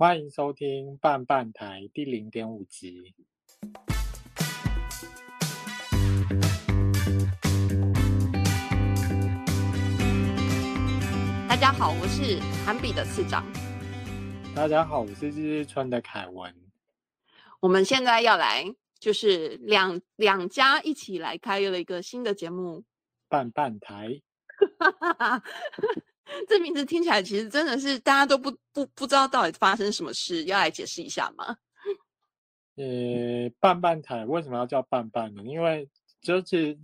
欢迎收听半半台第零点五集。大家好，我是韩比的次长。大家好，我是日日春的凯文。我们现在要来，就是两两家一起来开了一个新的节目——半半台。这名字听起来其实真的是大家都不不不知道到底发生什么事，要来解释一下吗？呃，拌拌台为什么要叫拌拌呢？因为就是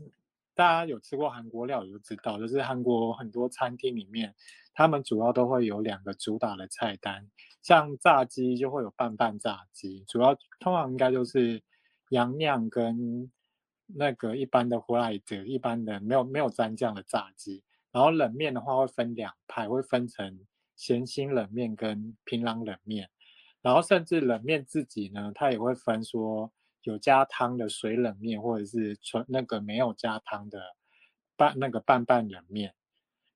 大家有吃过韩国料理就知道，就是韩国很多餐厅里面，他们主要都会有两个主打的菜单，像炸鸡就会有拌拌炸鸡，主要通常应该就是洋酿跟那个一般的胡来德，一般的没有没有蘸酱的炸鸡。然后冷面的话会分两派，会分成咸心冷面跟平壤冷面。然后甚至冷面自己呢，它也会分说有加汤的水冷面，或者是纯那个没有加汤的拌那个拌拌冷面。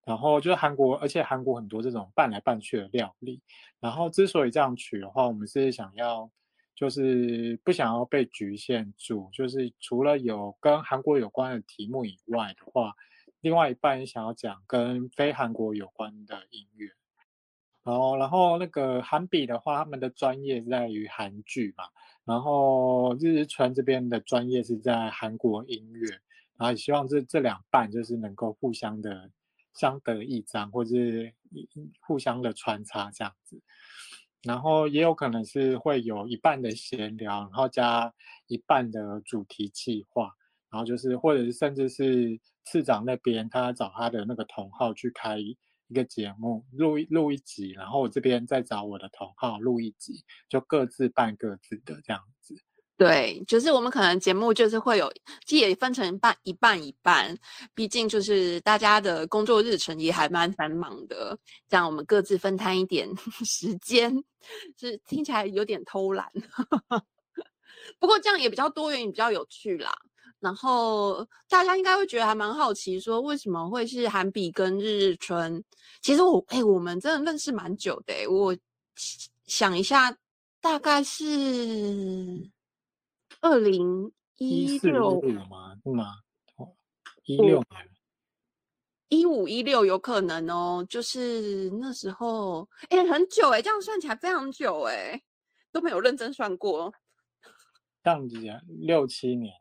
然后就是韩国，而且韩国很多这种拌来拌去的料理。然后之所以这样取的话，我们是想要就是不想要被局限住，就是除了有跟韩国有关的题目以外的话。另外一半想要讲跟非韩国有关的音乐，然后，然后那个韩比的话，他们的专业在于韩剧嘛，然后日日川这边的专业是在韩国音乐，然后希望这这两半就是能够互相的相得益彰，或者是互相的穿插这样子，然后也有可能是会有一半的闲聊，然后加一半的主题计划。然后就是，或者是甚至是次长那边，他找他的那个同号去开一个节目，录一录一集，然后我这边再找我的同号录一集，就各自办各自的这样子。对，就是我们可能节目就是会有，其实也分成半一半一半，毕竟就是大家的工作日程也还蛮繁忙的，这样我们各自分摊一点 时间，是听起来有点偷懒，不过这样也比较多元，也比较有趣啦。然后大家应该会觉得还蛮好奇，说为什么会是韩比跟日日春？其实我哎，我们真的认识蛮久的。我想一下，大概是二零一六吗？是吗？一六年，一五一六有可能哦。就是那时候，哎，很久哎，这样算起来非常久哎，都没有认真算过。这样子啊，六七年。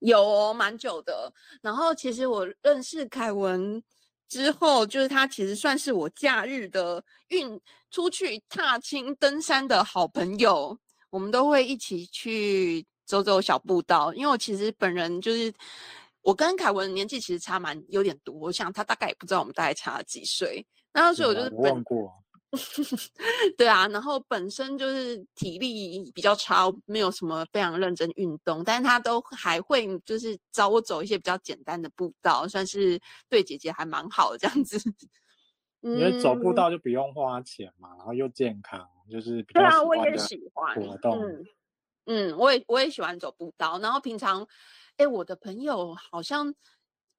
有哦蛮久的，然后其实我认识凯文之后，就是他其实算是我假日的运出去踏青登山的好朋友，我们都会一起去走走小步道。因为我其实本人就是我跟凯文年纪其实差蛮有点多，我想他大概也不知道我们大概差几岁，然后所以我就是问过。对啊，然后本身就是体力比较差，没有什么非常认真运动，但是他都还会就是找我走一些比较简单的步道，算是对姐姐还蛮好的这样子。因为走步道就不用花钱嘛，然后又健康，就是比较喜欢的活动。嗯，我也我也喜欢走步道，然后平常，哎，我的朋友好像，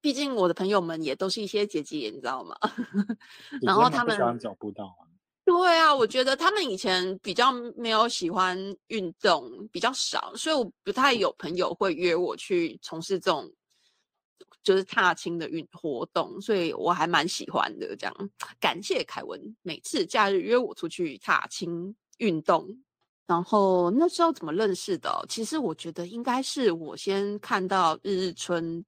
毕竟我的朋友们也都是一些姐姐，你知道吗？然后他们喜欢走步道吗？对啊，我觉得他们以前比较没有喜欢运动，比较少，所以我不太有朋友会约我去从事这种就是踏青的运活动，所以我还蛮喜欢的。这样，感谢凯文每次假日约我出去踏青运动。然后那时候怎么认识的？其实我觉得应该是我先看到日日春。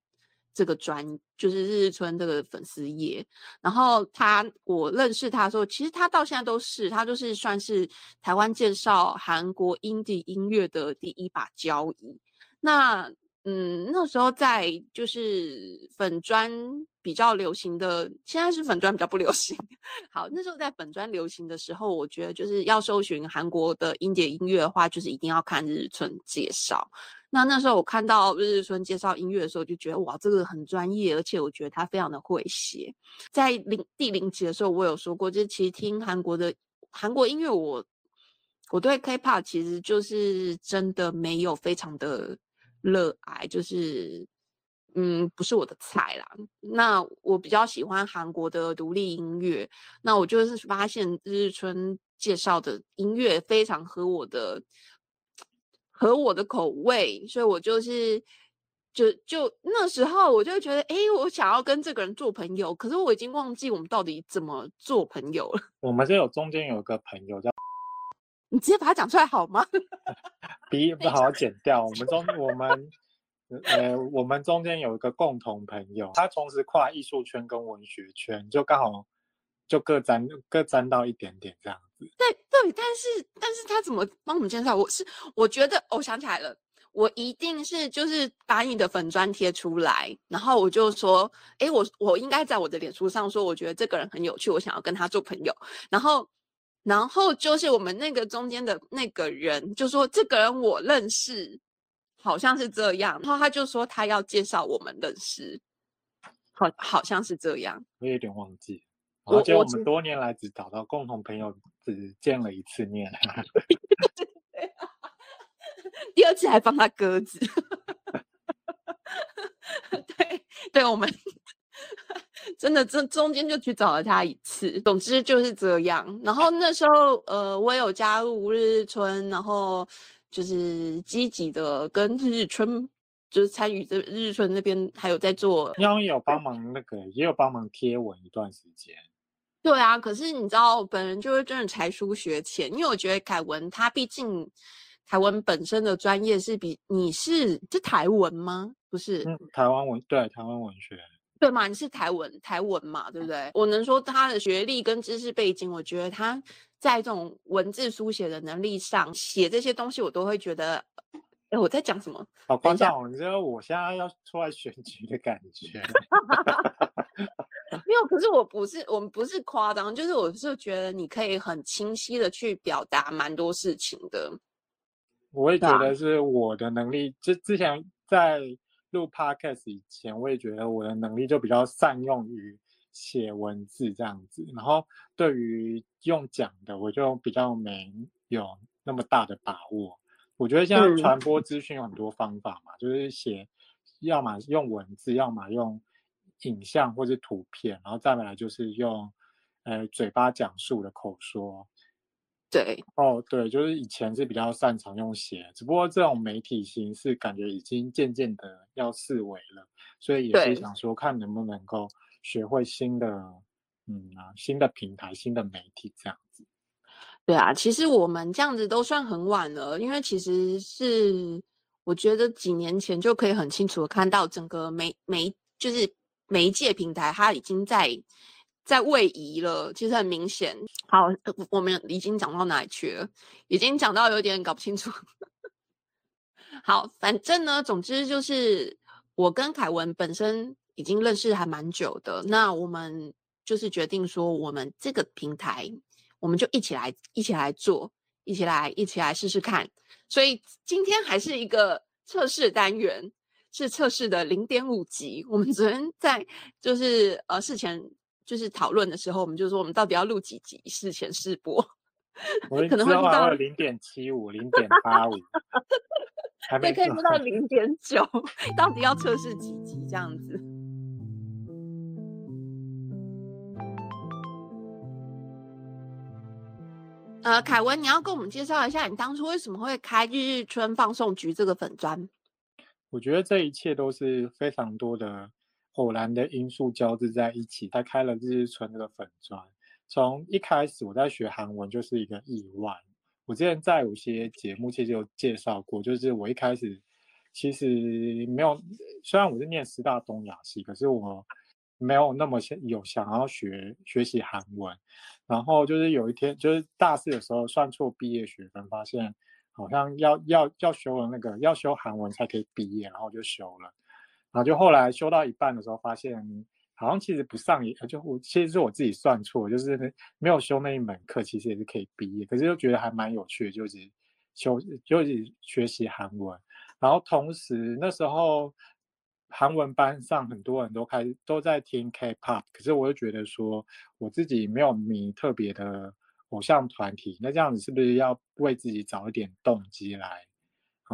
这个专就是日日春这个粉丝页，然后他我认识他的时候，其实他到现在都是他就是算是台湾介绍韩国 indie 音乐的第一把交椅。那嗯，那时候在就是粉砖比较流行的，现在是粉砖比较不流行。好，那时候在粉砖流行的时候，我觉得就是要搜寻韩国的音节音乐的话，就是一定要看日日春介绍。那那时候我看到日日春介绍音乐的时候，就觉得哇，这个很专业，而且我觉得他非常的会写。在零第零集的时候，我有说过，就是其实听韩国的韩国音乐，我我对 K-pop 其实就是真的没有非常的热爱，就是嗯，不是我的菜啦。那我比较喜欢韩国的独立音乐。那我就是发现日春介绍的音乐非常合我的合我的口味，所以我就是就就那时候我就觉得，哎，我想要跟这个人做朋友，可是我已经忘记我们到底怎么做朋友了。我们是有中间有个朋友叫，你直接把它讲出来好吗？比不好剪掉。我们中我们呃我们中间有一个共同朋友，他同时跨艺术圈跟文学圈，就刚好。就各沾各沾到一点点这样子。对对，但是但是他怎么帮我们介绍？我是我觉得，我想起来了，我一定是就是把你的粉砖贴出来，然后我就说，哎，我我应该在我的脸书上说，我觉得这个人很有趣，我想要跟他做朋友。然后然后就是我们那个中间的那个人就说，这个人我认识，好像是这样。然后他就说他要介绍我们认识，好好像是这样。我有点忘记。而且我们多年来只找到共同朋友，只见了一次面。第二次还放他鸽子。对，对我们 真的这中间就去找了他一次。总之就是这样。然后那时候，呃，我有加入日春，然后就是积极的跟日春，就是参与这日春那边还有在做。因为有帮忙那个，也有帮忙贴文一段时间。对啊，可是你知道，本人就是真的才疏学浅，因为我觉得凯文他毕竟台文本身的专业是比你是是台文吗？不是，嗯，台湾文对台湾文学对嘛？你是台文台文嘛？对不对？我能说他的学历跟知识背景，我觉得他在这种文字书写的能力上写这些东西，我都会觉得，哎，我在讲什么？好夸张！你知道我现在要出来选举的感觉。没有，可是我不是，我们不是夸张，就是我是觉得你可以很清晰的去表达蛮多事情的。我也觉得是我的能力，就之前在录 podcast 以前，我也觉得我的能力就比较善用于写文字这样子，然后对于用讲的，我就比较没有那么大的把握。我觉得现在传播资讯有很多方法嘛，就是写，要么用文字，要么用。影像或者图片，然后再来就是用，呃，嘴巴讲述的口说。对，哦，对，就是以前是比较擅长用写，只不过这种媒体形式感觉已经渐渐的要式微了，所以也是想说看能不能够学会新的，嗯啊，新的平台、新的媒体这样子。对啊，其实我们这样子都算很晚了，因为其实是我觉得几年前就可以很清楚的看到整个媒媒就是。媒介平台它已经在在位移了，其实很明显。好，我们已经讲到哪里去了？已经讲到有点搞不清楚。好，反正呢，总之就是我跟凯文本身已经认识还蛮久的。那我们就是决定说，我们这个平台，我们就一起来，一起来做，一起来，一起来试试看。所以今天还是一个测试单元。是测试的零点五级。我们昨天在就是呃事前就是讨论的时候，我们就说我们到底要录几集？事前试播，可能会录到零点七五、零点八五，还没可以录到零点九。到底要测试几集这样子？呃，凯文，你要跟我们介绍一下，你当初为什么会开日日春放送局这个粉砖？我觉得这一切都是非常多的偶然的因素交织在一起，才开了日日春这个粉砖。从一开始我在学韩文就是一个意外。我之前在有些节目其实有介绍过，就是我一开始其实没有，虽然我是念师大东亚系，可是我没有那么想有想要学学习韩文。然后就是有一天，就是大四的时候算错毕业学分，发现。好像要要要修了那个要修韩文才可以毕业，然后就修了，然后就后来修到一半的时候发现，好像其实不上也就我其实是我自己算错，就是没有修那一门课，其实也是可以毕业，可是又觉得还蛮有趣的，就是修就是学习韩文，然后同时那时候韩文班上很多人都开都在听 K-pop，可是我又觉得说我自己没有迷特别的。偶像团体，那这样子是不是要为自己找一点动机来，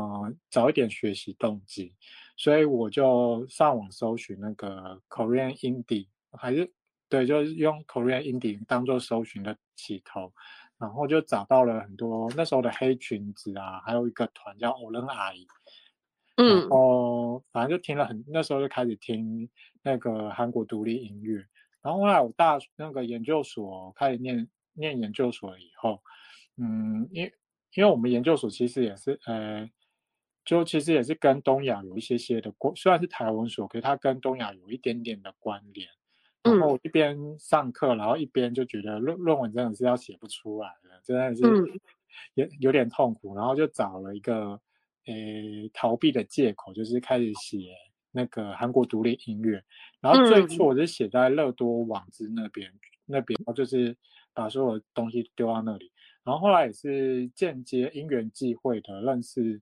嗯，早一点学习动机？所以我就上网搜寻那个 Korean Indie，还是对，就是用 Korean Indie 当做搜寻的起头，然后就找到了很多那时候的黑裙子啊，还有一个团叫欧伦阿姨，然嗯后反正就听了很，那时候就开始听那个韩国独立音乐。然后后来我大那个研究所开始念念研究所以后，嗯，因因为我们研究所其实也是呃，就其实也是跟东亚有一些些的关，虽然是台文所，可是它跟东亚有一点点的关联。然后一边上课，然后一边就觉得论论文真的是要写不出来了，真的是嗯有有点痛苦，然后就找了一个诶逃避的借口，就是开始写那个韩国独立音乐。然后最嗯初我是写在乐多网志那边，那边就是把所有东西丢到那里。然后后来也是间接因缘际会的认识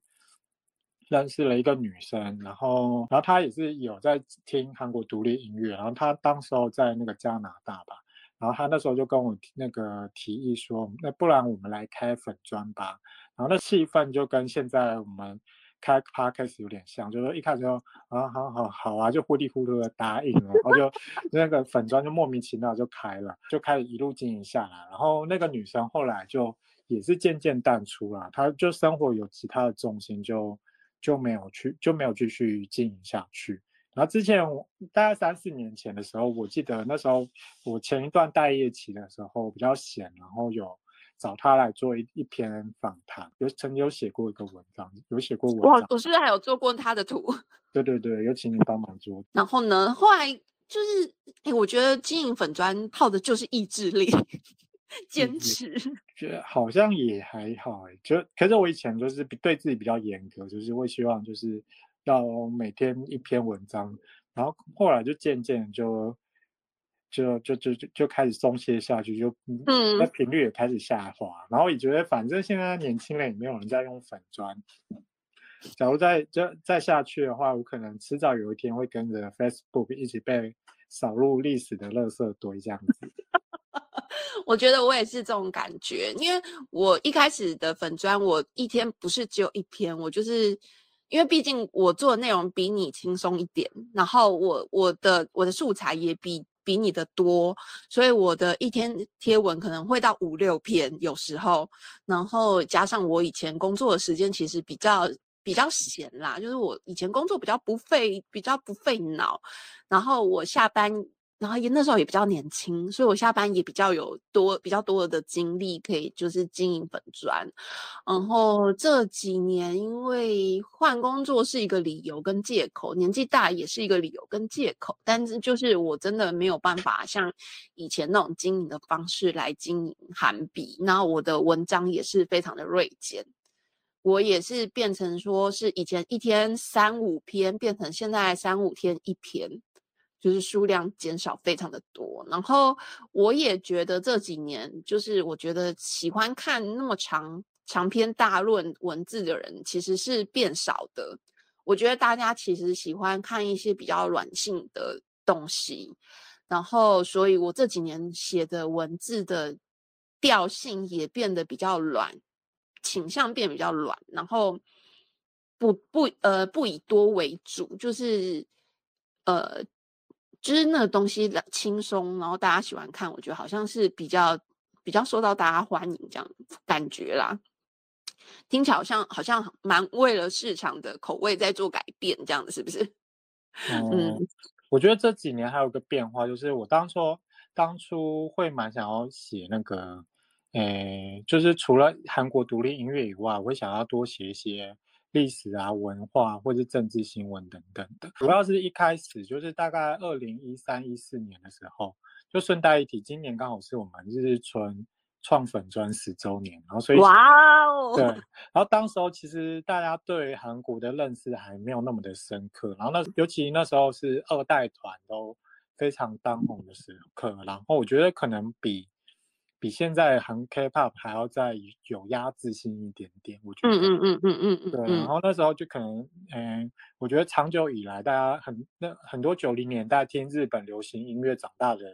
认识了一个女生，然后然后她也是有在听韩国独立音乐，然后她当时候在那个加拿大吧，然后她那时候就跟我那个提议说，那不然我们来开粉专吧，然后那气氛就跟现在我们开 podcast 有点像，就是一开始就啊好好好啊，就糊里糊涂的答应了，然后就那个粉专就莫名其妙就开了，就开始一路经营下来，然后那个女生后来就也是渐渐淡出了，她就生活有其他的重心。就没有去，就没有继续经营下去。然后之前我大概三四年前的时候，我记得那时候我前一段待业期的时候比较闲，然后有找他来做一一篇访谈，有曾经有写过一个文章，有写过文哇章，，我是不是还有做过他的图？对对对，有请你帮忙做。然后呢，后来就是，哎，我觉得经营粉砖靠的就是意志力，坚持。觉得好像也还好哎，就可是我以前就是对自己比较严格，就是会希望就是要每天一篇文章，然后后来就渐渐就就就就就就开始松懈下去，就嗯，那嗯。频率也开始下滑，然后也觉得反正现在年轻人也没有人在用粉砖，假如再再再下去的话，我可能迟早有一天会跟着 Facebook 一起被扫入历史的垃圾堆这样子。我觉得我也是这种感觉，因为我一开始的粉砖，我一天不是只有一篇，我就是因为毕竟我做的内容比你轻松一点，然后我我的我的素材也比比你的多，所以我的一天贴文可能会到五六篇，有时候，然后加上我以前工作的时间其实比较比较闲啦，就是我以前工作比较不费比较不费脑，然后我下班。然后也那时候也比较年轻，所以我下班也比较有多比较多的精力可以就是经营粉砖。然后这几年因为换工作是一个理由跟借口，年纪大也是一个理由跟借口，但是就是我真的没有办法像以前那种经营的方式来经营韩币，那我的文章也是非常的锐减。我也是变成说是以前一天三五篇，变成现在三五天一篇。就是数量减少非常的多，然后我也觉得这几年，就是我觉得喜欢看那么长长篇大论文字的人其实是变少的。我觉得大家其实喜欢看一些比较软性的东西，然后所以我这几年写的文字的调性也变得比较软，倾向变比较软，然后不不呃不以多为主，就是呃。就是那个东西轻松，然后大家喜欢看，我觉得好像是比较比较受到大家欢迎这样感觉啦。听起来好像好像蛮为了市场的口味在做改变，这样子是不是？哦嗯，我觉得这几年还有个变化，就是我当初当初会蛮想要写那个，诶，就是除了韩国独立音乐以外，我会想要多写一些历史啊、文化或是政治新闻等等的。主要是一开始就是大概二零一三一四年的时候，就顺带一提，今年刚好是我们日村创粉专十周年，然后所以哇哦，对，然后当时候其实大家对韩国的认识还没有那么的深刻，然后那尤其那时候是二代团都非常当红的时刻，然后我觉得可能比比现在韩 K-pop 还要再有压制性一点点，我觉得。嗯嗯嗯嗯嗯嗯对，然嗯，后那时候就可能，嗯，我觉得长久以来，大家很那很多九零年代听日本流行音乐长大的人，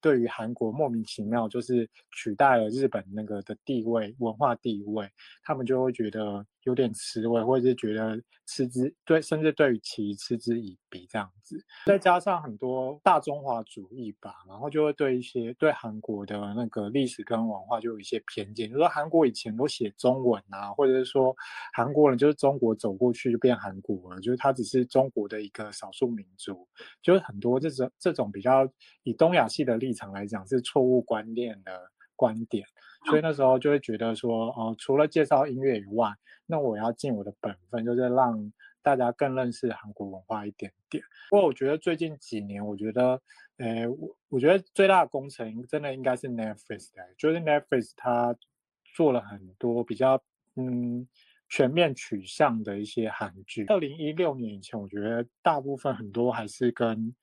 对于韩国莫名其妙就是取代了日本那个的地位文化地位，他们就会觉得有点吃味，或者是觉得嗤之对，甚至对于其嗤之以鼻这样子。再加上很多大中华主义吧，然后就会对一些对韩国的那个历史跟文化就有一些偏见，就说韩国以前都写中文啊，或者是说韩国人就是中国走过去就变韩国了，就是他只是中国的一个少数民族，就是很多这种这种比较以东亚系的立场来讲是错误观念的观点，所以那时候就会觉得说，哦，除了介绍音乐以外，那我要尽我的本分，就是让大家更认识韩国文化一点点。不过我觉得最近几年，我觉得，呃，我我觉得最大的工程真的应该是 Netflix 的，就是 Netflix 它做了很多比较嗯全面取向的一些韩剧。二零一六年以前，我觉得大部分很多还是跟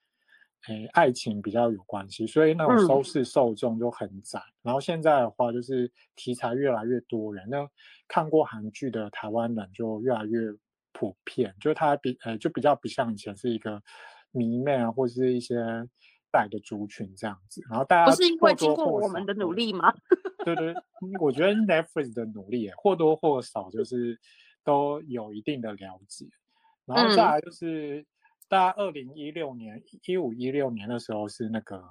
诶爱情比较有关系，所以那种收视受众就很窄。然后现在的话，就是题材越来越多元，那看过韩剧的台湾人就越来越普遍，就是它比呃就比较不像以前是一个迷妹啊，或是一些带的族群这样子。然后大家不是因为经过我们的努力吗？对对，我觉得 Netflix 的努力或多或少就是都有一定的了解。然后再来就是大概二零一六年一五一六年的时候是那个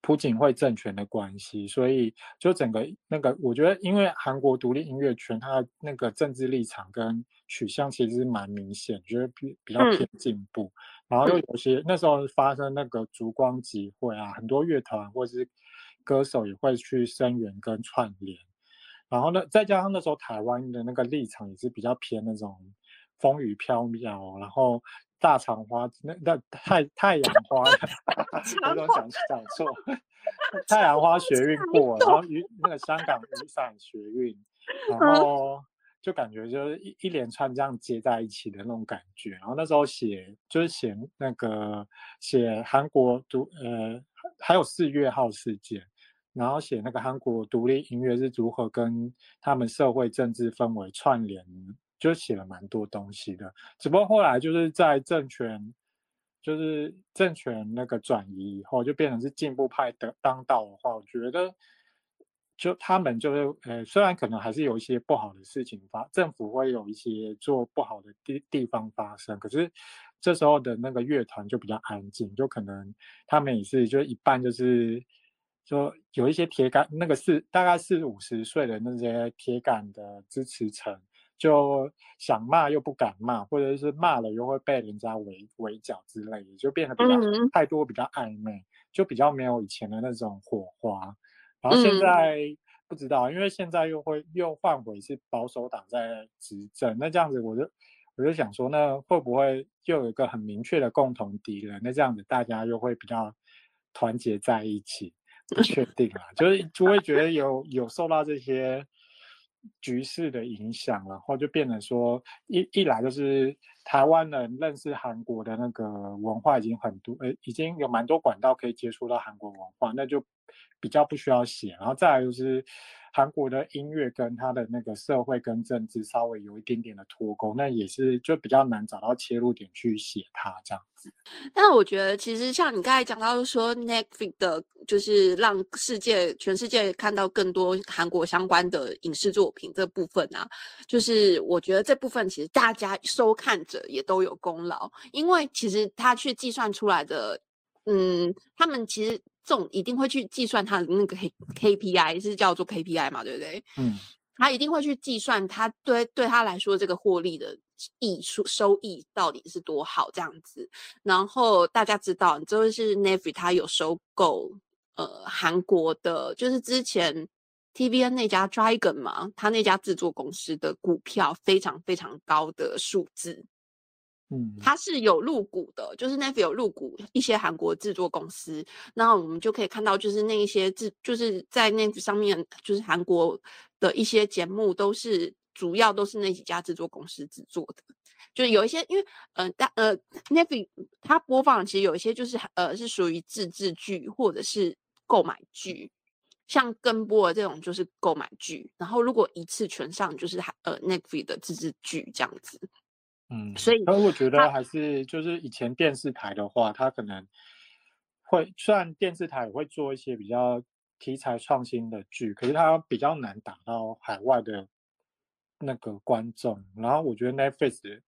朴槿惠政权的关系，所以就整个那个我觉得，因为韩国独立音乐圈它的那个政治立场跟取向其实是蛮明显，觉得比比较偏进步。然后又有些那时候发生那个烛光集会啊，很多乐团或是歌手也会去声援跟串联。然后呢，再加上那时候台湾的那个立场也是比较偏那种。风雨飘渺，然后大肠花那那太太阳花，我都讲讲错，太阳花学运过，然后雨那个香港雨伞学运，然后就感觉就是一一连串这样接在一起的那种感觉。然后那时候写就是写那个写韩国独呃还有四月号事件，然后写那个韩国独立音乐是如何跟他们社会政治氛围串联。就写了蛮多东西的，只不过后来就是在政权，就是政权那个转移以后，就变成是进步派的当道的话，我觉得就他们就是，呃，虽然可能还是有一些不好的事情发，政府会有一些做不好的地地方发生，可是这时候的那个乐团就比较安静，就可能他们也是就一半就是说有一些铁杆，那个是大概四五十岁的那些铁杆的支持层。就想骂又不敢骂，或者是骂了又会被人家围围剿之类的，就变得比较太多，比较暧昧，就比较没有以前的那种火花。然后现在不知道，因为现在又会又换回是保守党在执政，那这样子我就我就想说，那会不会又有一个很明确的共同敌人？那这样子大家又会比较团结在一起？不确定啊，就是就会觉得有有受到这些。局势的影响，然后就变成说，一一来就是台湾人认识韩国的那个文化已经很多，呃，已经有蛮多管道可以接触到韩国文化，那就比较不需要写。然后再来就是韩国的音乐跟他的那个社会跟政治稍微有一点点的脱钩，那也是就比较难找到切入点去写它这样子。但我觉得其实像你刚才讲到说 Netflix 的。就是让世界全世界看到更多韩国相关的影视作品这部分啊，就是我觉得这部分其实大家收看者也都有功劳，因为其实他去计算出来的，嗯，他们其实这种一定会去计算他的那个 K K P I 是叫做 K P I 嘛，对不对？嗯，他一定会去计算他对对他来说这个获利的益数收益到底是多好这样子，然后大家知道，就是 n e v i 他有收购。呃，韩国的，就是之前 T V N 那家 Dragon 嘛，他那家制作公司的股票非常非常高的数字，嗯，它是有入股的，就是 n e v i 有入股一些韩国制作公司，那我们就可以看到，就是那一些制，就是在 n e v i 上面，就是韩国的一些节目都是主要都是那几家制作公司制作的。就是有一些，因为呃，但呃 n e v i 它播放其实有一些就是呃是属于自制剧或者是购买剧，像跟播的这种就是购买剧，然后如果一次全上就是呃 n e v i 的自制剧这样子。嗯，所以，但我觉得还是就是以前电视台的话，它可能会虽然电视台也会做一些比较题材创新的剧，可是它比较难打到海外的那个观众。然后我觉得 Netflix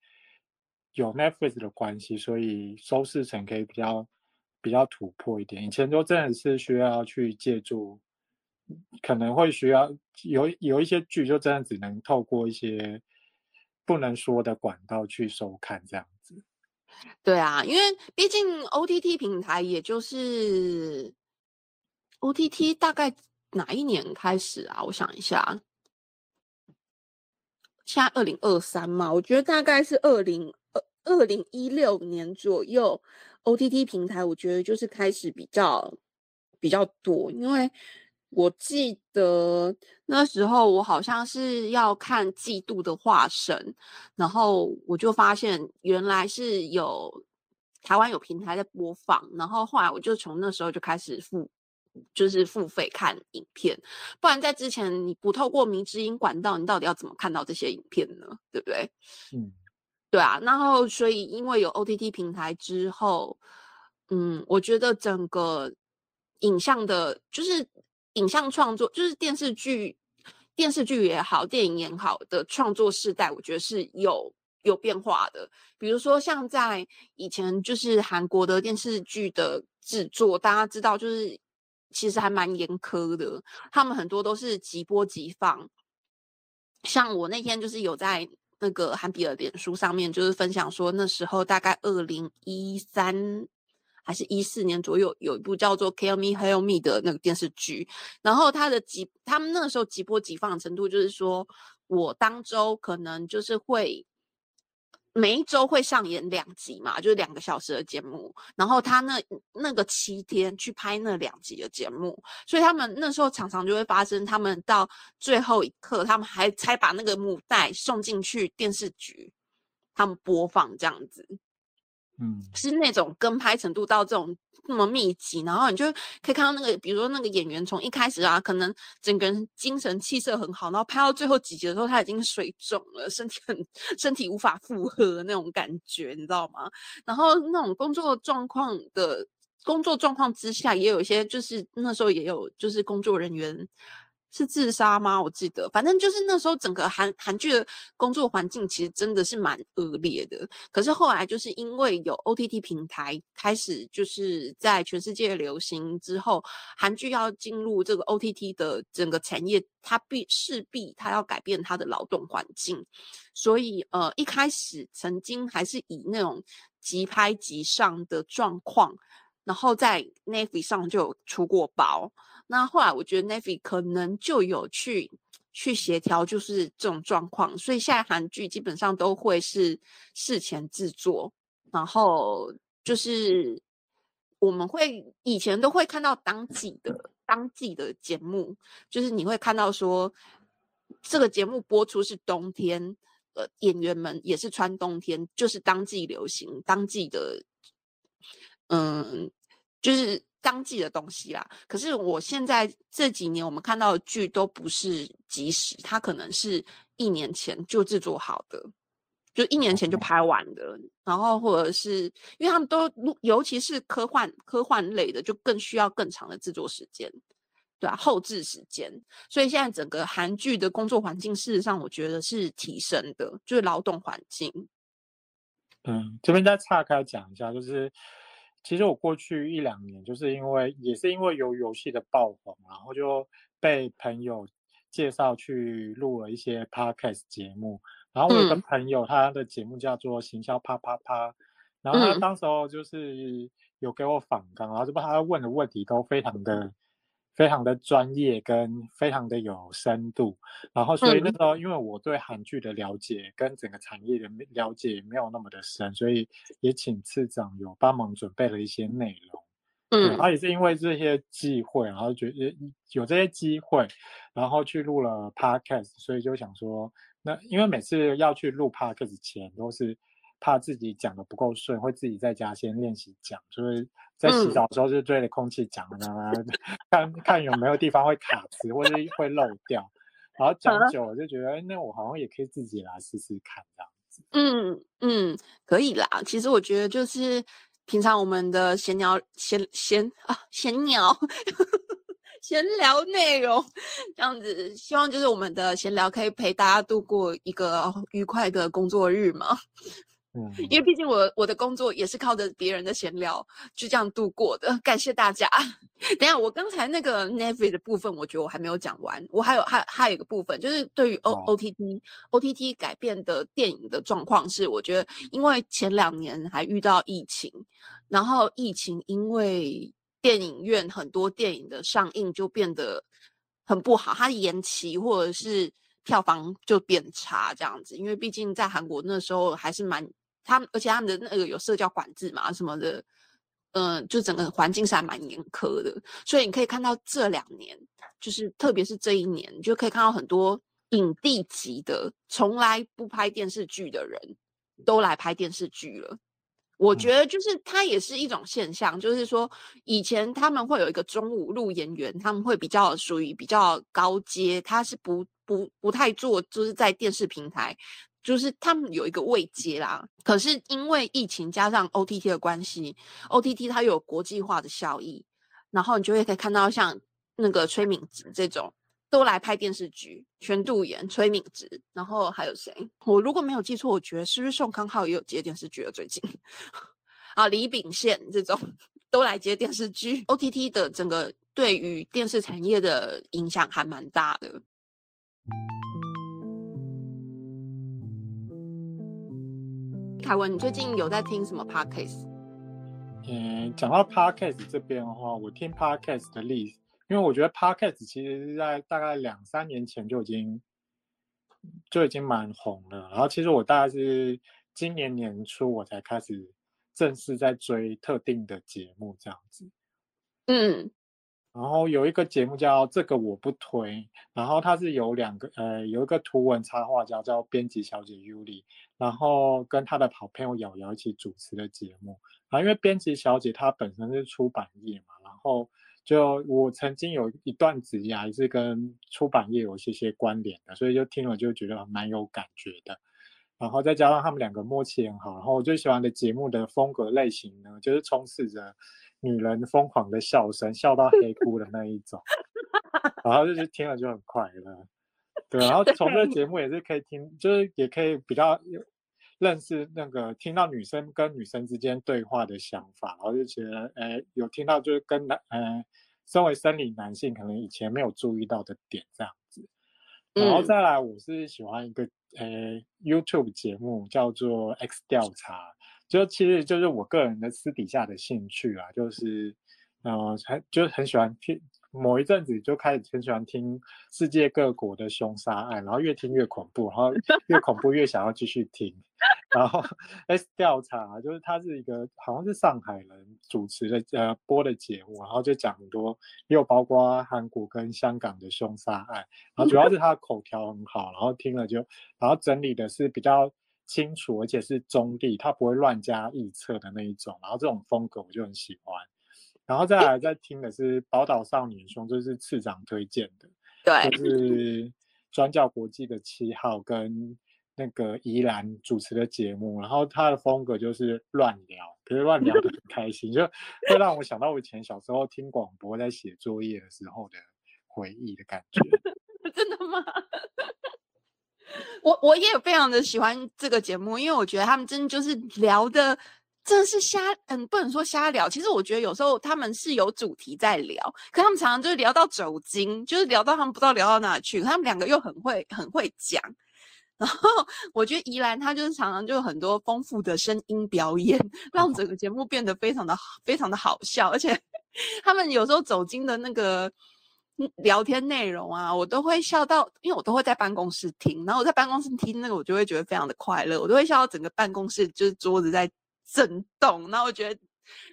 有 Netflix 的关系，所以收视层可以比较比较突破一点。以前就真的是需要去借助，可能会需要有有一些剧就真的只能透过一些不能说的管道去收看这样子。对啊，因为毕竟 OTT 平台也就是 OTT 大概哪一年开始啊？我想一下，现在二零二三嘛，我觉得大概是二零二二零一六年左右，OTT 平台我觉得就是开始比较比较多，因为。我记得那时候我好像是要看《嫉妒的化身》，然后我就发现原来是有台湾有平台在播放，然后后来我就从那时候就开始付，就是付费看影片。不然在之前你不透过迷之音管道，你到底要怎么看到这些影片呢？对不对？嗯，对啊。然后所以因为有 OTT 平台之后，嗯，我觉得整个影像的，就是。影像创作就是电视剧，电视剧也好，电影也好的创作世代，我觉得是有有变化的。比如说，像在以前，就是韩国的电视剧的制作，大家知道，就是其实还蛮严苛的，他们很多都是即播即放。像我那天就是有在那个韩比尔脸书上面，就是分享说，那时候大概二零一三。还是一四年左右，有一部叫做《Kill Me, Heal Me》的那个电视剧，然后它的集，他们那个时候急播急放的程度，就是说我当周可能就是会每一周会上演两集嘛，就是两个小时的节目，然后他那那个七天去拍那两集的节目，所以他们那时候常常就会发生，他们到最后一刻，他们还才把那个母带送进去电视局，他们播放这样子。嗯，是那种跟拍程度到这种那么密集，然后你就可以看到那个，比如说那个演员从一开始啊，可能整个人精神气色很好，然后拍到最后几集的时候，他已经水肿了，身体很身体无法负荷那种感觉，你知道吗？然后那种工作状况的工作状况之下，也有一些就是那时候也有就是工作人员。是自杀吗？我记得，反正就是那时候整个韩韩剧的工作环境其实真的是蛮恶劣的。可是后来就是因为有 OTT 平台开始就是在全世界流行之后，韩剧要进入这个 OTT 的整个产业，它必势必它要改变它的劳动环境。所以呃，一开始曾经还是以那种即拍即上的状况，然后在 Navy 上就有出过包。那后来我觉得 Navy 可能就有去去协调，就是这种状况，所以现在韩剧基本上都会是事前制作，然后就是我们会以前都会看到当季的当季的节目，就是你会看到说这个节目播出是冬天，呃，演员们也是穿冬天，就是当季流行当季的，嗯，就是。当季的东西啦，可是我现在这几年我们看到的剧都不是即时，它可能是一年前就制作好的，就一年前就拍完的，然后或者是因为他们都，尤其是科幻科幻类的，就更需要更长的制作时间，对啊，后置时间，所以现在整个韩剧的工作环境，事实上我觉得是提升的，就是劳动环境。嗯，这边再岔开讲一下，就是。其实我过去一两年，就是因为也是因为有游戏的爆红，然后就被朋友介绍去录了一些 podcast 节目。然后我有个朋友，他的节目叫做行销啪啪啪，然后他当时候就是有给我访纲，然后就把他问的问题都非常的。非常的专业跟非常的有深度，然后所以那时候因为我对韩剧的了解跟整个产业的了解没有那么的深，所以也请次长有帮忙准备了一些内容。嗯，然后也是因为这些机会，然后觉得有这些机会，然后去录了 podcast，所以就想说，那因为每次要去录 podcast 前都是。怕自己讲的不够顺，会自己在家先练习讲，就是在洗澡的时候就对着空气讲，看看有没有地方会卡词或者会漏掉，然后讲久了就觉得，哎，那我好像也可以自己来试试看这样子。嗯嗯，可以啦。其实我觉得就是平常我们的闲聊闲闲啊闲聊 闲聊内容这样子，希望就是我们的闲聊可以陪大家度过一个愉快的工作日嘛。嗯，因为毕竟我我的工作也是靠着别人的闲聊就这样度过的，感谢大家。等下我刚才那个 Netflix 的部分，我觉得我还没有讲完，我还有还还有一个部分，就是对于 O O T T O T T 改变的电影的状况是，我觉得因为前两年还遇到疫情，然后疫情因为电影院很多电影的上映就变得很不好，它延期或者是票房就变差这样子，因为毕竟在韩国那时候还是蛮。他们而且他们的那个有社交管制嘛什么的，嗯，就整个环境是还蛮严苛的，所以你可以看到这两年，就是特别是这一年，你就可以看到很多影帝级的从来不拍电视剧的人都来拍电视剧了。我觉得就是它也是一种现象，就是说以前他们会有一个中午路演员，他们会比较属于比较高阶，他是不不不太做，就是在电视平台。就是他们有一个未接啦，可是因为疫情加上 OTT 的关系，OTT 它有国际化的效益，然后你就会可以看到像那个崔敏植这种都来拍电视剧，全度妍、崔敏植，然后还有谁？我如果没有记错，我觉得是不是宋康昊也有接电视剧了？最近 啊，李秉宪这种都来接电视剧，OTT 的整个对于电视产业的影响还蛮大的。凯文，你最近有在听什么 podcast？嗯，讲到 podcast 这边的话，我听 podcast 的例子，因为我觉得 podcast 其实是在大概两三年前就已经就已经蛮红了。然后其实我大概是今年年初我才开始正式在追特定的节目这样子。嗯。然后有一个节目叫这个我不推，然后它是有两个呃有一个图文插画家叫编辑小姐 Yuli，然后跟她的好朋友瑶瑶一起主持的节目。啊，因为编辑小姐她本身是出版业嘛，然后就我曾经有一段子涯是跟出版业有一些些关联的，所以就听了就觉得蛮有感觉的。然后再加上他们两个默契很好，然后我最喜欢的节目的风格类型呢，就是充斥着。女人疯狂的笑声，笑到黑 哭的那一种，然后就是听了就很快乐，对。然后从这个节目也是可以听，就是也可以比较认识那个听到女生跟女生之间对话的想法，然后就觉得，哎，有听到就是跟男，呃，身为生理男性可能以前没有注意到的点这样子。然后再来，我是喜欢一个呃 YouTube 节目叫做 X 调查。就其实就是我个人的私底下的兴趣啊，就是，呃，很就是很喜欢听，某一阵子就开始很喜欢听世界各国的凶杀案，然后越听越恐怖，然后越恐怖越想要继续听。然后 S 调查就是它是一个好像是上海人主持的呃播的节目，然后就讲很多，又包括韩国跟香港的凶杀案，然后主要是他的口条很好，然后听了就，然后整理的是比较。清楚，而且是中立，他不会乱加臆测的那一种。然后这种风格我就很喜欢。然后再来再听的是《宝岛少年兄》，就是次长推荐的，对，就是专教国际的七号跟那个宜兰主持的节目。然后他的风格就是乱聊，可是乱聊的很 开心，就会让我想到我以前小时候听广播在写作业的时候的回忆的感觉。真的吗？我我也非常的喜欢这个节目，因为我觉得他们真的就是聊的，真的是瞎，嗯，不能说瞎聊。其实我觉得有时候他们是有主题在聊，可他们常常就是聊到走精，就是聊到他们不知道聊到哪去。他们两个又很会很会讲，然后我觉得宜兰他就是常常就有很多丰富的声音表演，让整个节目变得非常的非常的好笑，而且 他们有时候走精的那个。聊天内容啊，我都会笑到，因为我都会在办公室听，然后我在办公室听那个，我就会觉得非常的快乐，我都会笑到整个办公室就是桌子在震动，那我觉得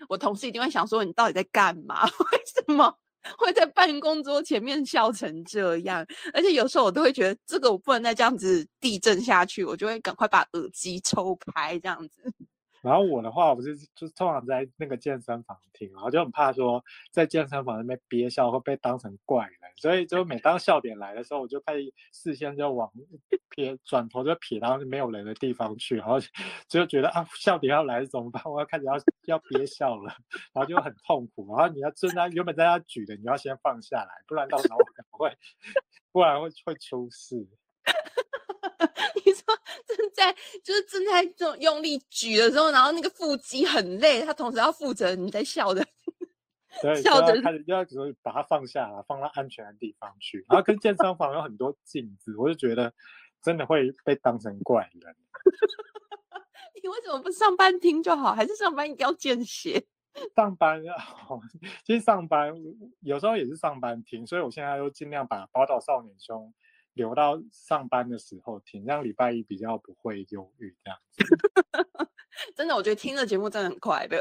我同事一定会想说你到底在干嘛？为什么会在办公桌前面笑成这样？而且有时候我都会觉得这个我不能再这样子地震下去，我就会赶快把耳机抽开这样子。然后我的话，我是就通常在那个健身房听，然后就很怕说在健身房那边憋笑会被当成怪人，所以就每当笑点来的时候，我就开始视线就往撇转头就撇到没有人的地方去，然后就觉得啊笑点要来怎么办？我要开始要要憋笑了，然后就很痛苦。然后你要正在原本在那举的，你要先放下来，不然到时候可能会 不然会会出事。你说正在就是正在这种用力举的时候，然后那个腹肌很累，他同时要负责你在笑的，对，笑的开始要说把它放下来，放到安全的地方去。然后跟健身房有很多镜子，我就觉得真的会被当成怪人。你为什么不上班听就好？还是上班一定要见血？上班啊，其实上班有时候也是上班听，所以我现在都尽量把《宝岛少年兄》。留到上班的时候听，让礼拜一比较不会忧郁这样子。真的，我觉得听的节目真的很快乐。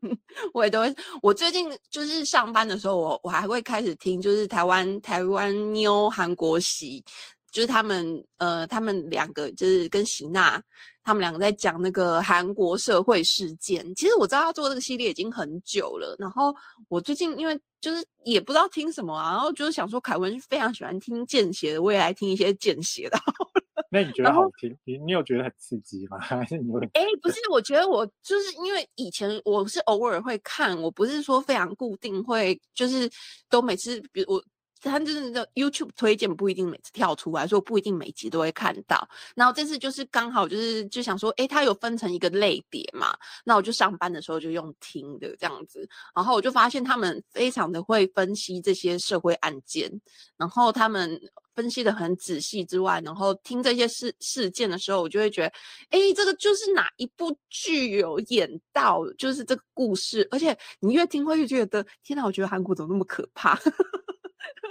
我也都会，我最近就是上班的时候，我我还会开始听，就是台湾台湾妞韩国喜，就是他们呃，他们两个就是跟喜娜。他们两个在讲那个韩国社会事件。其实我知道他做这个系列已经很久了。然后我最近因为就是也不知道听什么啊，然后就是想说凯文非常喜欢听见血的，我也来听一些见血的。那你觉得好听？你你有觉得很刺激吗？还是你会？哎，不是，我觉得我就是因为以前我是偶尔会看，我不是说非常固定会，就是都每次比如我。他就是那 YouTube 推荐不一定每次跳出来，所以我不一定每集都会看到。然后这次就是刚好就是就想说，哎，它有分成一个类别嘛，那我就上班的时候就用听的这样子。然后我就发现他们非常的会分析这些社会案件，然后他们分析的很仔细之外，然后听这些事事件的时候，我就会觉得，哎，这个就是哪一部剧有演到，就是这个故事。而且你越听会越觉得，天哪，我觉得韩国怎么那么可怕。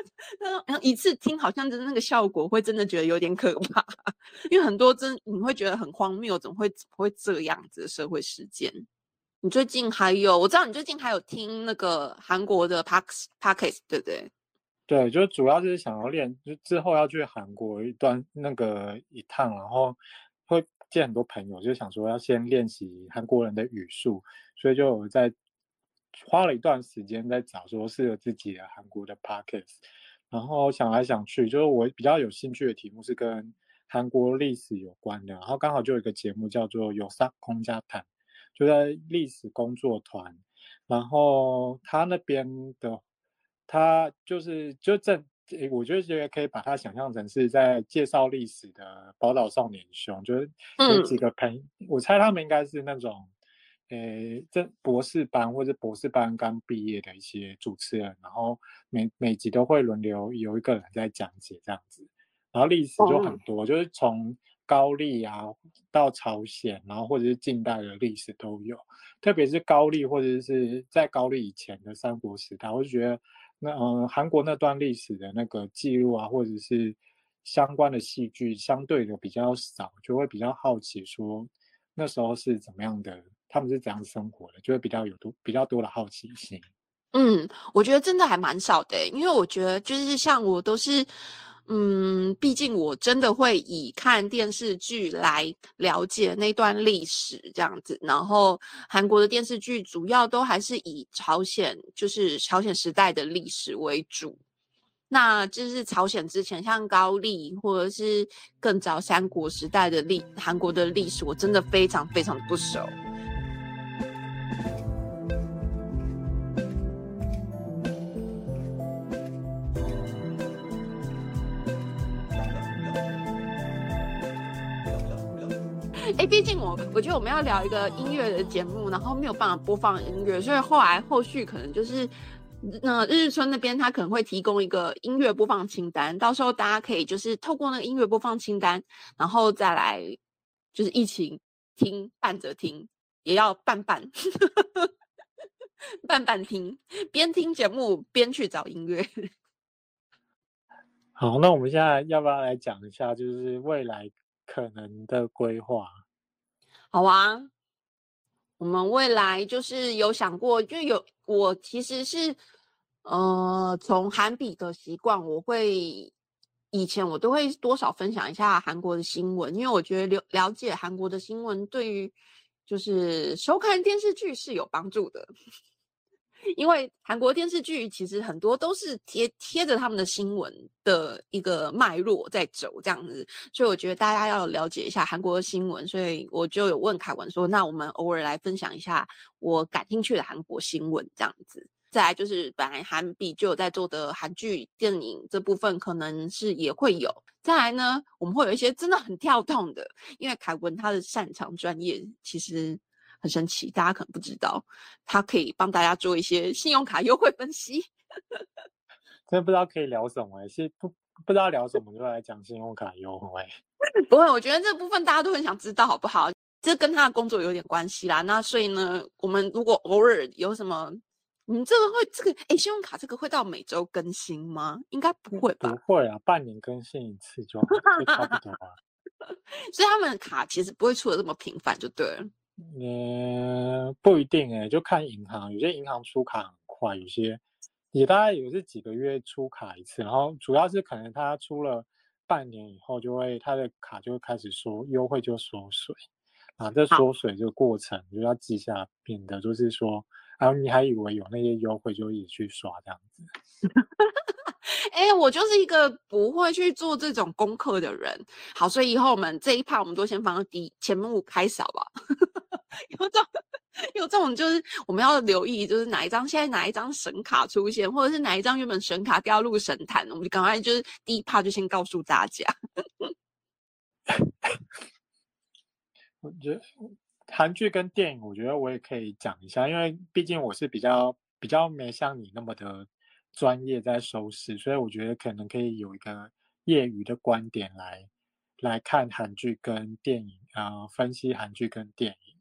然后一次听好像就是那个效果，会真的觉得有点可怕，因为很多真你会觉得很荒谬，怎么会怎么会这样子的社会事件？你最近还有我知道你最近还有听那个韩国的 Parks Parks 对不对？对，就主要就是想要练，就之后要去韩国一段那个一趟，然后会见很多朋友，就想说要先练习韩国人的语速，所以就在花了一段时间在找说适合自己的韩国的 Parks。然后想来想去，就是我比较有兴趣的题目是跟韩国历史有关的。然后刚好就有一个节目叫做《有上空家谈》，就在历史工作团。然后他那边的，他就是就正，我觉得可以把它想象成是在介绍历史的宝岛少年兄，就是有几个朋，我猜他们应该是那种。诶，这博士班或者博士班刚毕业的一些主持人，然后每每集都会轮流有一个人在讲解这样子，然后历史就很多，就是从高丽啊到朝鲜，然后或者是近代的历史都有，特别是高丽或者是在高丽以前的三国时代，我就觉得那嗯韩国那段历史的那个记录啊，或者是相关的戏剧相对的比较少，就会比较好奇说那时候是怎么样的。他们是怎样生活的，就会比较有多比较多的好奇心。嗯，我觉得真的还蛮少的，因为我觉得就是像我都是，嗯，毕竟我真的会以看电视剧来了解那段历史这样子。然后韩国的电视剧主要都还是以朝鲜，就是朝鲜时代的历史为主。那就是朝鲜之前，像高丽或者是更早三国时代的历韩国的历史，我真的非常非常不熟。哎，毕竟我我觉得我们要聊一个音乐的节目，然后没有办法播放音乐，所以后来后续可能就是那日日村那边他可能会提供一个音乐播放清单，到时候大家可以就是透过那个音乐播放清单，然后再来就是一起听伴着听，也要伴伴 伴伴听，边听节目边去找音乐。好，那我们现在要不要来讲一下，就是未来可能的规划？好啊，我们未来就是有想过，就有我其实是，呃，从韩比的习惯，我会以前我都会多少分享一下韩国的新闻，因为我觉得了了解韩国的新闻对于就是收看电视剧是有帮助的。因为韩国电视剧其实很多都是贴贴着他们的新闻的一个脉络在走这样子，所以我觉得大家要了解一下韩国的新闻。所以我就有问凯文说：“那我们偶尔来分享一下我感兴趣的韩国新闻这样子。”再来就是本来韩比就有在做的韩剧、电影这部分，可能是也会有。再来呢，我们会有一些真的很跳动的，因为凯文他的擅长专业其实。很神奇，大家可能不知道，他可以帮大家做一些信用卡优惠分析。真的不知道可以聊什么，是不不知道聊什么就来讲信用卡优惠。不会，我觉得这部分大家都很想知道，好不好？这跟他的工作有点关系啦。那所以呢，我们如果偶尔有什么，你这个会这个哎，信用卡这个会到每周更新吗？应该不会吧？不会啊，半年更新一次就差不多了。所以他们的卡其实不会出的这么频繁，就对了。嗯，不一定哎，就看银行，有些银行出卡很快，有些也大概也是几个月出卡一次，然后主要是可能他出了半年以后，就会他的卡就会开始缩优惠就缩水，啊，这缩水这个过程就要记下，免得就是说，然后你还以为有那些优惠就一直去刷这样子。哎，我就是一个不会去做这种功课的人。好，所以以后我们这一趴我们都先放到第前目开扫吧。有这种，有这种，就是我们要留意，就是哪一张现在哪一张神卡出现，或者是哪一张原本神卡掉入神坛，我们就赶快就是第一趴就先告诉大家。我觉得韩剧跟电影，我觉得我也可以讲一下，因为毕竟我是比较比较没像你那么的。专业在收视，所以我觉得可能可以有一个业余的观点来来看韩剧跟电影啊，分析韩剧跟电影。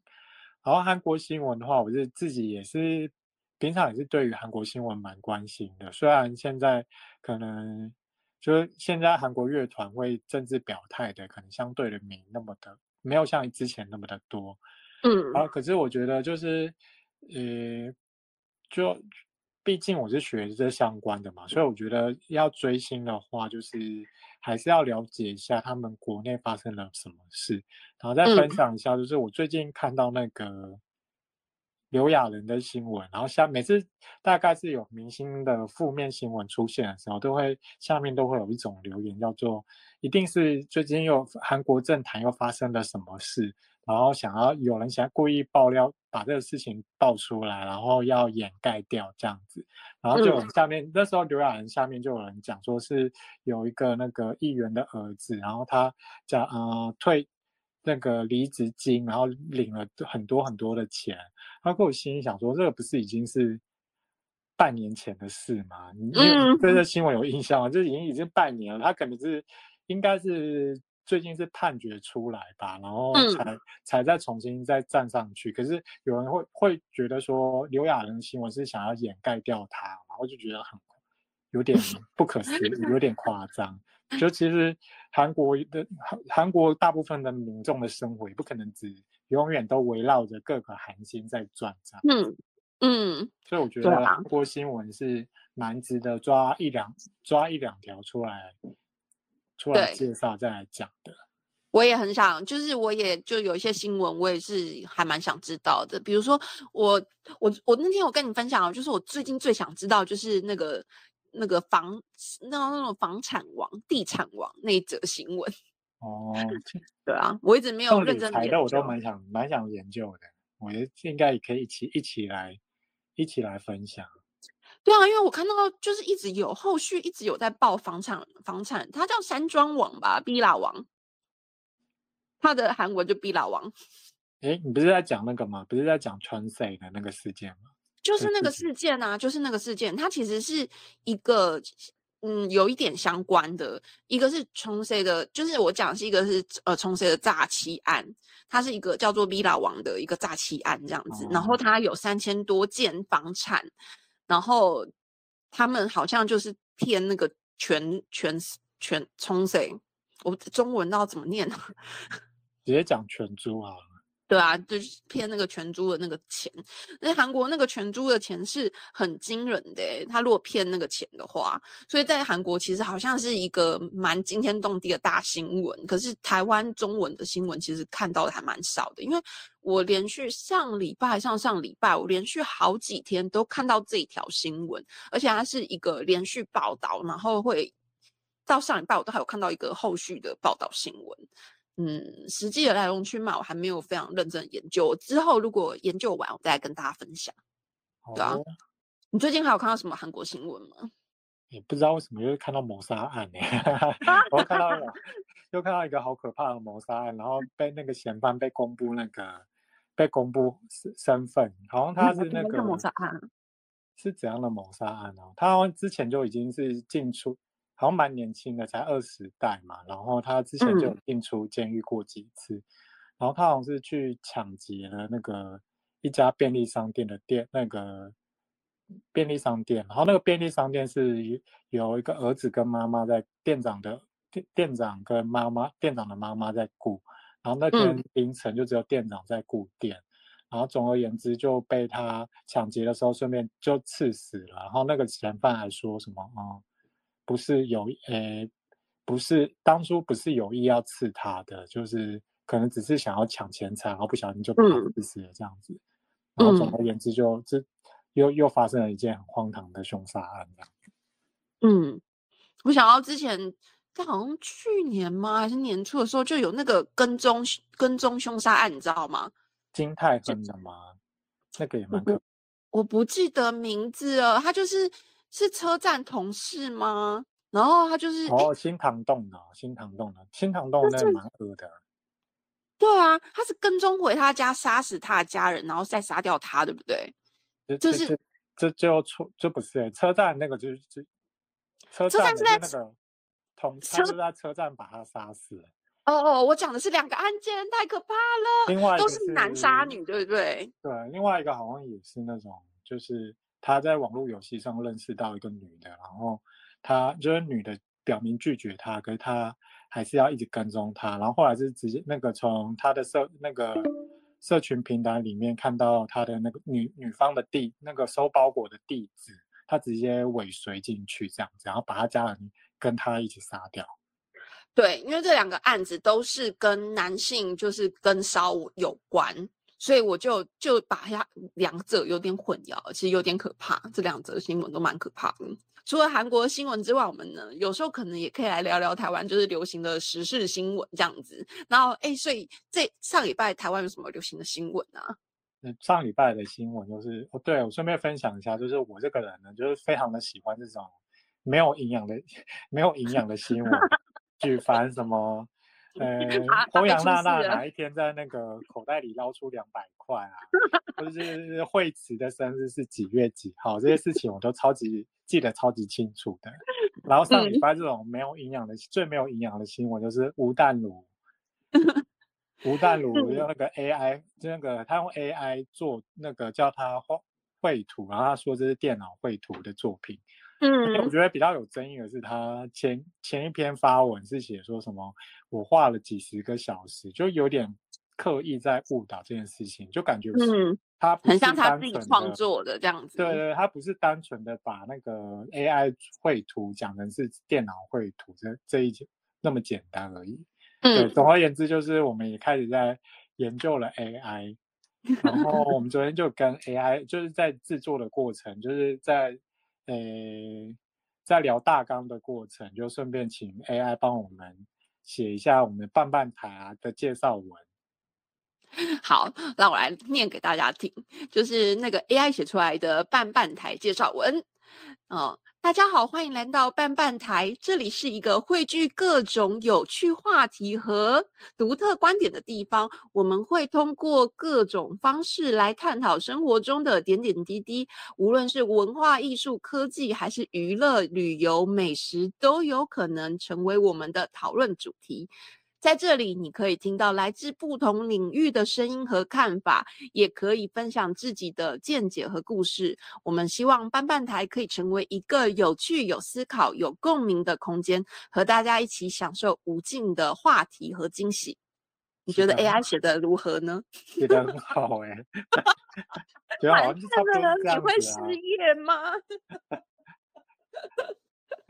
然后韩国新闻的话，我是自己也是平常也是对于韩国新闻蛮关心的。虽然现在可能就是现在韩国乐团会政治表态的，可能相对的没那么的没有像之前那么的多。嗯，然后可是我觉得就是呃，就。毕竟我是学这相关的嘛，所以我觉得要追星的话，就是还是要了解一下他们国内发生了什么事，然后再分享一下。就是我最近看到那个刘亚仁的新闻，然后下每次大概是有明星的负面新闻出现的时候，都会下面都会有一种留言，叫做一定是最近又韩国政坛又发生了什么事。然后想要有人想故意爆料，把这个事情爆出来，然后要掩盖掉这样子，然后就下面那时候刘亚仁下面就有人讲说是有一个那个议员的儿子，然后他讲呃退那个离职金，然后领了很多很多的钱，他跟我心里想说这个不是已经是半年前的事吗？你对这新闻有印象吗？这已经已经半年了，他可能是应该是。最近是判决出来吧，然后才才再重新再站上去。可是有人会会觉得说刘亚仁新闻是想要掩盖掉他，然后就觉得很有点 不可思议，有点夸张。就其实韩国的韩韩国大部分的民众的生活也不可能只永远都围绕着各个韩星在转这样。嗯嗯，所以我觉得韩国新闻是蛮值得抓一两抓一两条出来。出来介绍再来讲的，我也很想，就是我也就有一些新闻，我也是还蛮想知道的。比如说，我我我那天我跟你分享了，就是我最近最想知道，就是那个那个房那那种房产王、地产王那一则新闻。哦，对啊，我一直没有认真研究，我都蛮想蛮想研究的。我觉得应该也可以一起一起来一起来分享。对啊，因为我看到就是一直有后续，一直有在报房产，房产，它叫山庄王吧，B 拉王，他的韩文就 B 拉王。哎，你不是在讲那个吗？不是在讲川 C 的那个事件吗？就是那个事件啊，就是那个事件，它其实是一个嗯，有一点相关的，一个是冲 C 的，就是我讲是一个是呃冲 C 的诈欺案，它是一个叫做 B 拉王的一个诈欺案这样子，然后它有三千多件房产。然后他们好像就是骗那个全全全冲谁，我中文要怎么念呢？直接讲全租啊。对啊，就是骗那个全猪的那个钱。那韩国那个全猪的钱是很惊人的，他如果骗那个钱的话，所以在韩国其实好像是一个蛮惊天动地的大新闻。可是台湾中文的新闻其实看到的还蛮少的，因为我连续上礼拜、上上礼拜，我连续好几天都看到这一条新闻，而且它是一个连续报道，然后会到上礼拜我都还有看到一个后续的报道新闻。嗯，实际的来龙去脉我还没有非常认真研究。之后如果研究完，我再跟大家分享。对啊，你最近还有看到什么韩国新闻吗？也不知道为什么又看到谋杀案呢？我看到了又看到一个好可怕的谋杀案，然后被那个嫌犯被公布那个被公布身身份，好像他是那个谋杀案，是怎样的谋杀案呢？他好像之前就已经是进出。好像蛮年轻的，才二十代嘛。然后他之前就有进出监狱过几次。然后他好像是去抢劫了那个一家便利商店的店，那个便利商店。然后那个便利商店是有一个儿子跟妈妈在店长的店店长跟妈妈店长的妈妈在顾。然后那天凌晨就只有店长在顾店。然后总而言之就被他抢劫的时候顺便就刺死了。然后那个嫌犯还说什么啊？不是有诶，不是当初不是有意要刺他的，就是可能只是想要抢钱财，然后不小心就把他刺死了这样子。然后总而言之，就这又又发生了一件很荒唐的凶杀案这样。嗯，我想到之前，他好像去年吗？还是年初的时候就有那个跟踪跟踪凶杀案，你知道吗？金泰亨的吗？那个也蛮可，我不记得名字了，他就是。是车站同事吗？然后他就是哦，新塘洞的，新塘洞的，新塘洞那蛮恶的。对啊，他是跟踪回他家，杀死他的家人，然后再杀掉他，对不对？这是这就错，这不是车站那个，就是车站是在那个同他是在车站把他杀死。哦哦，我讲的是两个案件，太可怕了。另外都是男杀女，对不对？对，另外一个好像也是那种，就是。他在网络游戏上认识到一个女的，然后他就是女的表明拒绝他，可是他还是要一直跟踪他，然后后来是直接那个从他的社那个社群平台里面看到他的那个女女方的地那个收包裹的地址，他直接尾随进去这样子，然后把他家人跟他一起杀掉。对，因为这两个案子都是跟男性就是跟烧有关。所以我就就把它两者有点混淆，其实有点可怕。这两则新闻都蛮可怕的。除了韩国新闻之外，我们呢有时候可能也可以来聊聊台湾就是流行的时事新闻这样子。然后哎，所以这上礼拜台湾有什么流行的新闻啊？上礼拜的新闻就是哦，对我顺便分享一下，就是我这个人呢，就是非常的喜欢这种没有营养的、没有营养的新闻，举凡什么。呃，欧阳娜娜哪一天在那个口袋里捞出两百块啊？或者是惠慈的生日是几月几号？这些事情我都超级记得超级清楚的。然后上礼拜这种没有营养的、最没有营养的新闻就是吴淡如，吴淡如用那个 AI，就那个他用 AI 做那个叫他画绘图，然后他说这是电脑绘图的作品。嗯，我觉得比较有争议的是，他前前一篇发文是写说什么，我画了几十个小时，就有点刻意在误导这件事情，就感觉嗯，他很像他自己创作的这样子。对对，他不是单纯的把那个 AI 绘图讲成是电脑绘图这这一那么简单而已。嗯，总而言之，就是我们也开始在研究了 AI，然后我们昨天就跟 AI 就是在制作的过程，就是在。诶，在聊大纲的过程，就顺便请 AI 帮我们写一下我们半半台啊的介绍文。好，那我来念给大家听，就是那个 AI 写出来的半半台介绍文，嗯。大家好，欢迎来到半半台。这里是一个汇聚各种有趣话题和独特观点的地方。我们会通过各种方式来探讨生活中的点点滴滴，无论是文化艺术、科技，还是娱乐、旅游、美食，都有可能成为我们的讨论主题。在这里，你可以听到来自不同领域的声音和看法，也可以分享自己的见解和故事。我们希望班班台可以成为一个有趣、有思考、有共鸣的空间，和大家一起享受无尽的话题和惊喜。你觉得 AI 写的如何呢？写的很好哎，觉得好像就差不多这样你会。失业吗？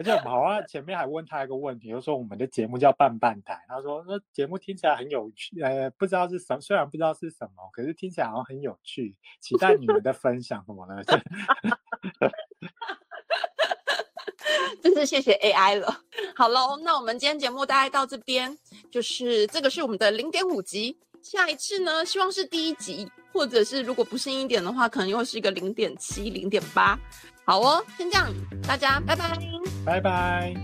而且好像前面还问他一个问题，就说我们的节目叫半半台，他说那节目听起来很有趣，呃，不知道是什，虽然不知道是什么，可是听起来好像很有趣，期待你们的分享什么的。真是谢谢 AI 了。好喽，那我们今天节目大概到这边，就是这个是我们的零点五集。下一次呢，希望是第一集，或者是如果不幸一点的话，可能又是一个零点七、零点八。好哦，先这样，大家拜拜。拜拜。